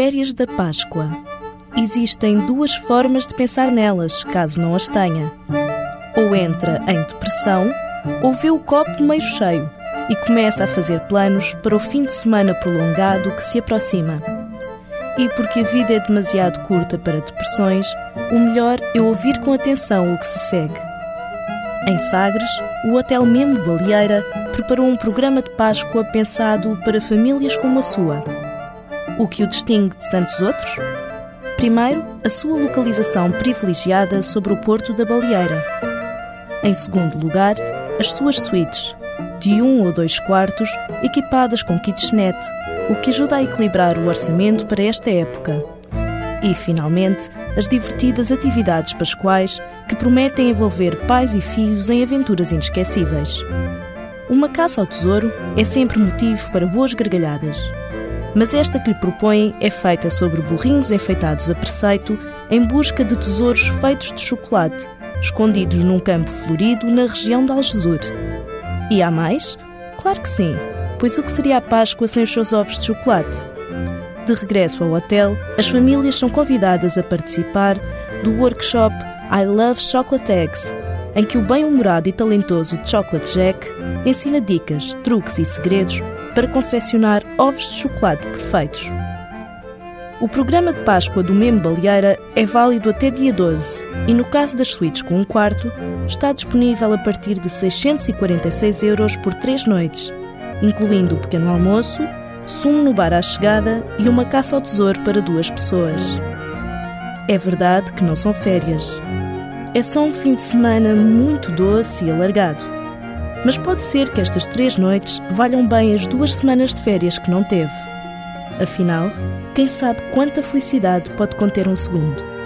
Férias da Páscoa. Existem duas formas de pensar nelas, caso não as tenha. Ou entra em depressão, ou vê o copo meio cheio e começa a fazer planos para o fim de semana prolongado que se aproxima. E porque a vida é demasiado curta para depressões, o melhor é ouvir com atenção o que se segue. Em Sagres, o Hotel Memo Baleeira preparou um programa de Páscoa pensado para famílias como a sua. O que o distingue de tantos outros? Primeiro, a sua localização privilegiada sobre o Porto da Baleeira. Em segundo lugar, as suas suítes, de um ou dois quartos, equipadas com kitchenette, o que ajuda a equilibrar o orçamento para esta época. E, finalmente, as divertidas atividades pascoais que prometem envolver pais e filhos em aventuras inesquecíveis. Uma caça ao tesouro é sempre motivo para boas gargalhadas. Mas esta que lhe propõem é feita sobre burrinhos enfeitados a preceito em busca de tesouros feitos de chocolate, escondidos num campo florido na região de Algesur. E há mais? Claro que sim, pois o que seria a Páscoa sem os seus ovos de chocolate? De regresso ao hotel, as famílias são convidadas a participar do workshop I Love Chocolate Eggs, em que o bem-humorado e talentoso Chocolate Jack ensina dicas, truques e segredos para confeccionar ovos de chocolate perfeitos. O programa de Páscoa do Memo Baleeira é válido até dia 12 e, no caso das suítes com um quarto, está disponível a partir de 646 euros por três noites, incluindo o pequeno almoço, sumo no bar à chegada e uma caça ao tesouro para duas pessoas. É verdade que não são férias. É só um fim de semana muito doce e alargado. Mas pode ser que estas três noites valham bem as duas semanas de férias que não teve. Afinal, quem sabe quanta felicidade pode conter um segundo?